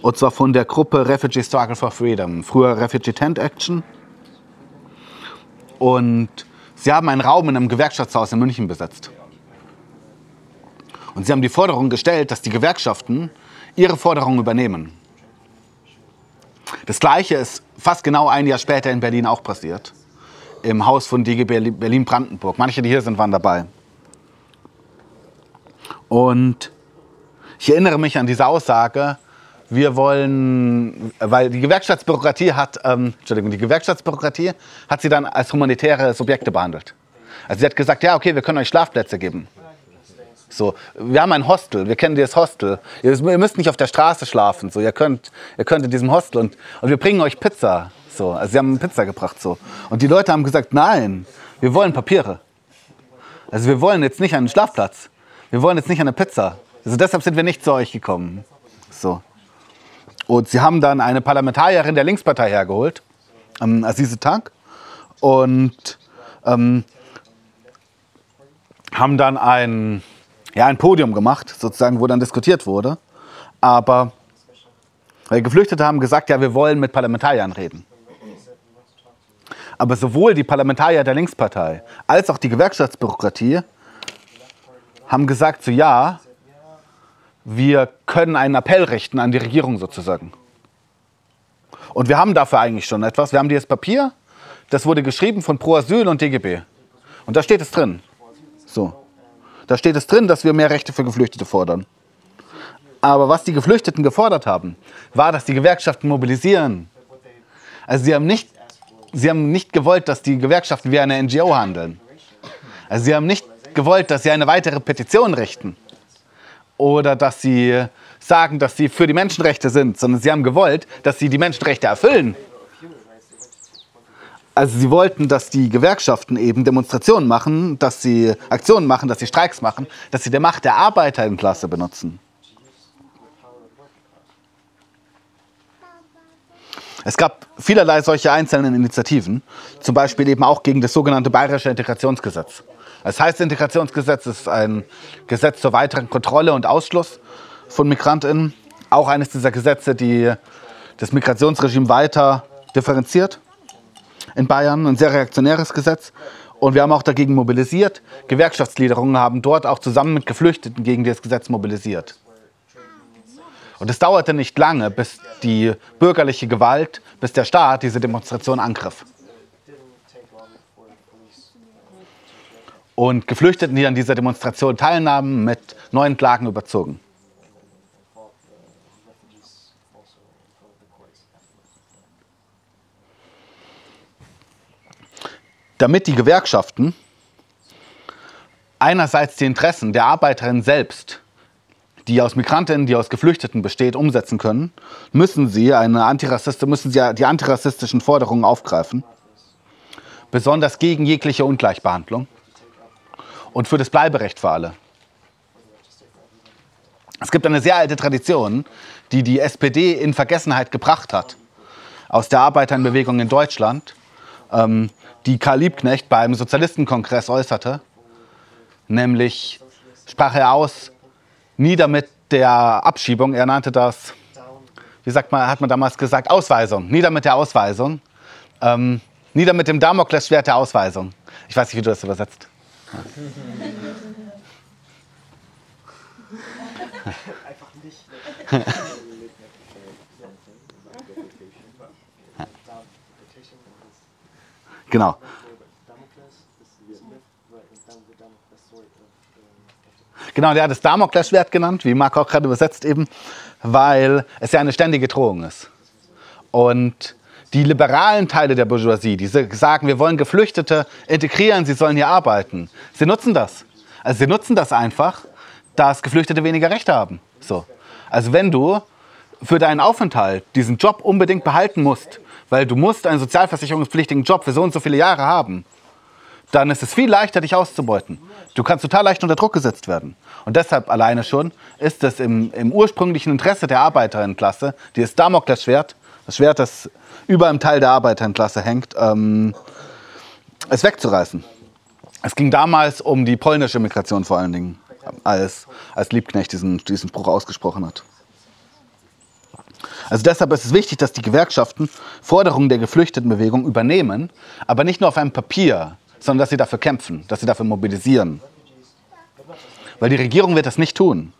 Und zwar von der Gruppe Refugee Struggle for Freedom, früher Refugee Tent Action. Und Sie haben einen Raum in einem Gewerkschaftshaus in München besetzt. Und Sie haben die Forderung gestellt, dass die Gewerkschaften ihre Forderungen übernehmen. Das Gleiche ist fast genau ein Jahr später in Berlin auch passiert. Im Haus von DG Berlin-Brandenburg. Manche, die hier sind, waren dabei. Und ich erinnere mich an diese Aussage, wir wollen, weil die Gewerkschaftsbürokratie hat, ähm, Entschuldigung, die Gewerkschaftsbürokratie hat sie dann als humanitäre Subjekte behandelt. Also sie hat gesagt, ja, okay, wir können euch Schlafplätze geben. So, wir haben ein Hostel, wir kennen das Hostel. Ihr müsst nicht auf der Straße schlafen, so, ihr könnt, ihr könnt in diesem Hostel und, und wir bringen euch Pizza. So, also sie haben Pizza gebracht, so. Und die Leute haben gesagt, nein, wir wollen Papiere. Also wir wollen jetzt nicht einen Schlafplatz. Wir wollen jetzt nicht eine Pizza. Also deshalb sind wir nicht zu euch gekommen. So. Und sie haben dann eine Parlamentarierin der Linkspartei hergeholt, ähm, Azize Tank, und ähm, haben dann ein, ja, ein Podium gemacht, sozusagen, wo dann diskutiert wurde. Aber weil Geflüchtete haben gesagt, ja, wir wollen mit Parlamentariern reden. Aber sowohl die Parlamentarier der Linkspartei als auch die Gewerkschaftsbürokratie haben gesagt, so ja, wir können einen Appell richten an die Regierung sozusagen. Und wir haben dafür eigentlich schon etwas. Wir haben dieses Papier, das wurde geschrieben von Pro Asyl und DGB. Und da steht es drin. So. Da steht es drin, dass wir mehr Rechte für Geflüchtete fordern. Aber was die Geflüchteten gefordert haben, war, dass die Gewerkschaften mobilisieren. Also sie haben nicht, sie haben nicht gewollt, dass die Gewerkschaften wie eine NGO handeln. Also sie haben nicht gewollt, dass sie eine weitere Petition richten oder dass sie sagen, dass sie für die Menschenrechte sind, sondern sie haben gewollt, dass sie die Menschenrechte erfüllen. Also sie wollten, dass die Gewerkschaften eben Demonstrationen machen, dass sie Aktionen machen, dass sie Streiks machen, dass sie die Macht der Arbeiterklasse benutzen. Es gab vielerlei solche einzelnen Initiativen, zum Beispiel eben auch gegen das sogenannte Bayerische Integrationsgesetz. Das heißt, Integrationsgesetz ist ein Gesetz zur weiteren Kontrolle und Ausschluss von MigrantInnen. Auch eines dieser Gesetze, die das Migrationsregime weiter differenziert in Bayern. Ein sehr reaktionäres Gesetz. Und wir haben auch dagegen mobilisiert. Gewerkschaftsgliederungen haben dort auch zusammen mit Geflüchteten gegen das Gesetz mobilisiert. Und es dauerte nicht lange, bis die bürgerliche Gewalt, bis der Staat diese Demonstration angriff. und Geflüchteten, die an dieser Demonstration teilnahmen, mit neuen Klagen überzogen. Damit die Gewerkschaften einerseits die Interessen der Arbeiterinnen selbst, die aus Migrantinnen, die aus Geflüchteten besteht, umsetzen können, müssen sie, eine Antirassiste, müssen sie die antirassistischen Forderungen aufgreifen, besonders gegen jegliche Ungleichbehandlung und für das Bleiberecht für alle. Es gibt eine sehr alte Tradition, die die SPD in Vergessenheit gebracht hat, aus der Arbeiterbewegung in Deutschland, ähm, die Karl Liebknecht beim Sozialistenkongress äußerte. Nämlich sprach er aus, nieder mit der Abschiebung. Er nannte das, wie sagt man, hat man damals gesagt, Ausweisung. Nieder mit der Ausweisung. Ähm, nieder mit dem Damoklesschwert der Ausweisung. Ich weiß nicht, wie du das übersetzt. Ja. Einfach nicht. <laughs> Genau. Genau, der hat das Damoklesschwert genannt, wie Marco auch gerade übersetzt eben, weil es ja eine ständige Drohung ist. Und die liberalen Teile der Bourgeoisie, die sagen, wir wollen Geflüchtete integrieren, sie sollen hier arbeiten, sie nutzen das. Also sie nutzen das einfach, dass Geflüchtete weniger Rechte haben. So. Also wenn du für deinen Aufenthalt diesen Job unbedingt behalten musst, weil du musst einen sozialversicherungspflichtigen Job für so und so viele Jahre haben, dann ist es viel leichter, dich auszubeuten. Du kannst total leicht unter Druck gesetzt werden. Und deshalb alleine schon ist es im, im ursprünglichen Interesse der Arbeiterinnenklasse, dieses Damoklesschwert, das Schwert, das über einem Teil der Arbeiterinnenklasse hängt, ähm, es wegzureißen. Es ging damals um die polnische Migration vor allen Dingen, als, als Liebknecht diesen, diesen Spruch ausgesprochen hat. Also deshalb ist es wichtig, dass die Gewerkschaften Forderungen der Geflüchtetenbewegung übernehmen, aber nicht nur auf einem Papier, sondern dass sie dafür kämpfen, dass sie dafür mobilisieren. Weil die Regierung wird das nicht tun.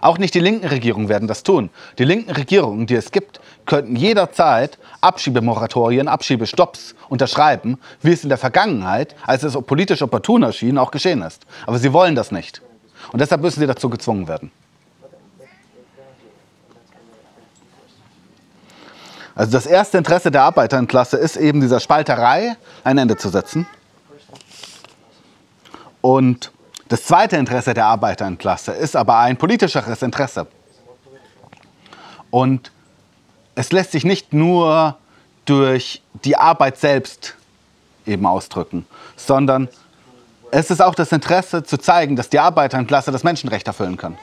Auch nicht die linken Regierungen werden das tun. Die linken Regierungen, die es gibt, könnten jederzeit Abschiebemoratorien, Abschiebestopps unterschreiben, wie es in der Vergangenheit, als es politisch opportun erschien, auch geschehen ist. Aber sie wollen das nicht. Und deshalb müssen sie dazu gezwungen werden. Also das erste Interesse der Arbeiterklasse ist eben dieser Spalterei ein Ende zu setzen. Und das zweite Interesse der Arbeiterklasse ist aber ein politischeres Interesse. Und es lässt sich nicht nur durch die Arbeit selbst eben ausdrücken, sondern es ist auch das Interesse zu zeigen, dass die Arbeiterklasse das Menschenrecht erfüllen kann.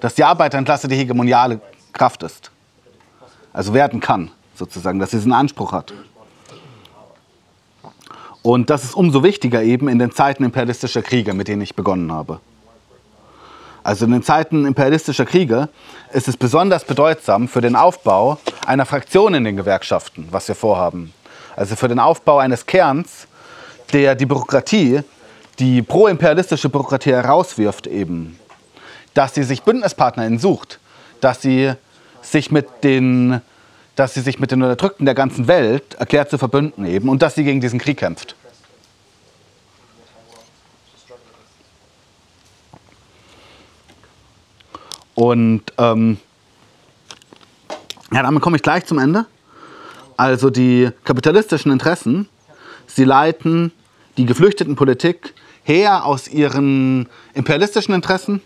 Dass die Arbeiterklasse die hegemoniale Kraft ist also werden kann, sozusagen, dass sie diesen Anspruch hat. Und das ist umso wichtiger eben in den Zeiten imperialistischer Kriege, mit denen ich begonnen habe. Also in den Zeiten imperialistischer Kriege ist es besonders bedeutsam für den Aufbau einer Fraktion in den Gewerkschaften, was wir vorhaben. Also für den Aufbau eines Kerns, der die Bürokratie, die pro-imperialistische Bürokratie herauswirft eben. Dass sie sich BündnispartnerInnen sucht, dass sie sich mit den, dass sie sich mit den Unterdrückten der ganzen Welt erklärt zu verbünden eben und dass sie gegen diesen Krieg kämpft. Und ähm, ja, damit komme ich gleich zum Ende. Also die kapitalistischen Interessen, sie leiten die Geflüchtetenpolitik her aus ihren imperialistischen Interessen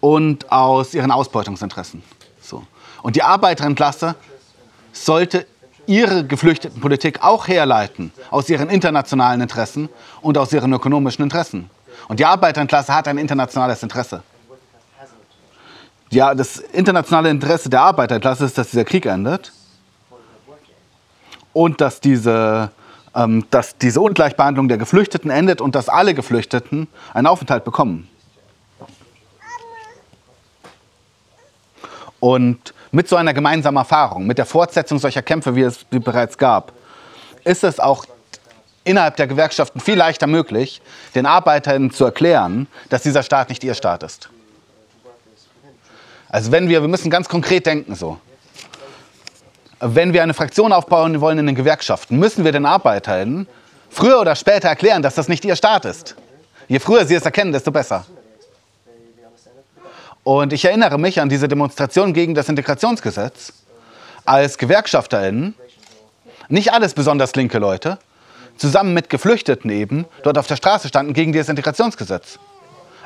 und aus ihren Ausbeutungsinteressen. So. Und die Arbeiterinnenklasse sollte ihre Geflüchtetenpolitik auch herleiten aus ihren internationalen Interessen und aus ihren ökonomischen Interessen. Und die Arbeiterklasse hat ein internationales Interesse. Ja, das internationale Interesse der Arbeiterklasse ist, dass dieser Krieg endet und dass diese, ähm, dass diese Ungleichbehandlung der Geflüchteten endet und dass alle Geflüchteten einen Aufenthalt bekommen. Und mit so einer gemeinsamen Erfahrung, mit der Fortsetzung solcher Kämpfe, wie es bereits gab, ist es auch innerhalb der Gewerkschaften viel leichter möglich, den Arbeitern zu erklären, dass dieser Staat nicht ihr Staat ist. Also wenn wir, wir müssen ganz konkret denken so. Wenn wir eine Fraktion aufbauen wollen in den Gewerkschaften, müssen wir den Arbeitern früher oder später erklären, dass das nicht ihr Staat ist. Je früher sie es erkennen, desto besser. Und ich erinnere mich an diese Demonstration gegen das Integrationsgesetz, als GewerkschafterInnen, nicht alles besonders linke Leute, zusammen mit Geflüchteten eben, dort auf der Straße standen gegen dieses Integrationsgesetz.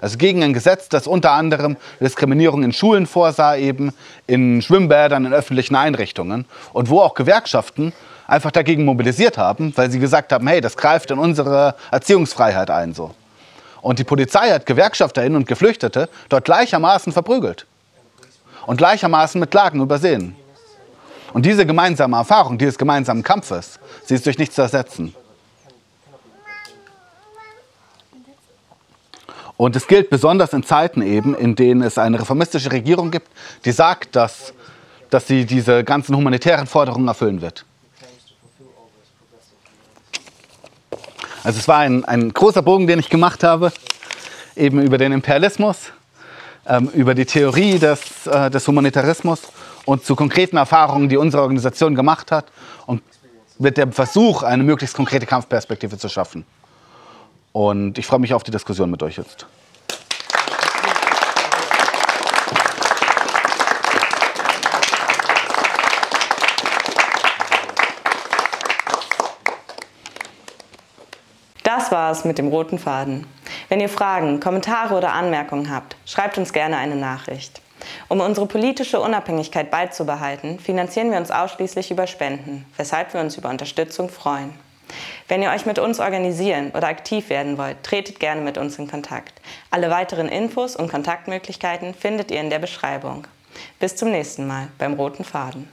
Also gegen ein Gesetz, das unter anderem Diskriminierung in Schulen vorsah, eben in Schwimmbädern, in öffentlichen Einrichtungen und wo auch Gewerkschaften einfach dagegen mobilisiert haben, weil sie gesagt haben, hey, das greift in unsere Erziehungsfreiheit ein so. Und die Polizei hat GewerkschafterInnen und Geflüchtete dort gleichermaßen verprügelt und gleichermaßen mit Klagen übersehen. Und diese gemeinsame Erfahrung, dieses gemeinsamen Kampfes, sie ist durch nichts zu ersetzen. Und es gilt besonders in Zeiten eben, in denen es eine reformistische Regierung gibt, die sagt, dass, dass sie diese ganzen humanitären Forderungen erfüllen wird. Also es war ein, ein großer Bogen, den ich gemacht habe, eben über den Imperialismus, ähm, über die Theorie des, äh, des Humanitarismus und zu konkreten Erfahrungen, die unsere Organisation gemacht hat und mit dem Versuch, eine möglichst konkrete Kampfperspektive zu schaffen. Und ich freue mich auf die Diskussion mit euch jetzt. Das war es mit dem roten Faden. Wenn ihr Fragen, Kommentare oder Anmerkungen habt, schreibt uns gerne eine Nachricht. Um unsere politische Unabhängigkeit beizubehalten, finanzieren wir uns ausschließlich über Spenden, weshalb wir uns über Unterstützung freuen. Wenn ihr euch mit uns organisieren oder aktiv werden wollt, tretet gerne mit uns in Kontakt. Alle weiteren Infos und Kontaktmöglichkeiten findet ihr in der Beschreibung. Bis zum nächsten Mal beim Roten Faden.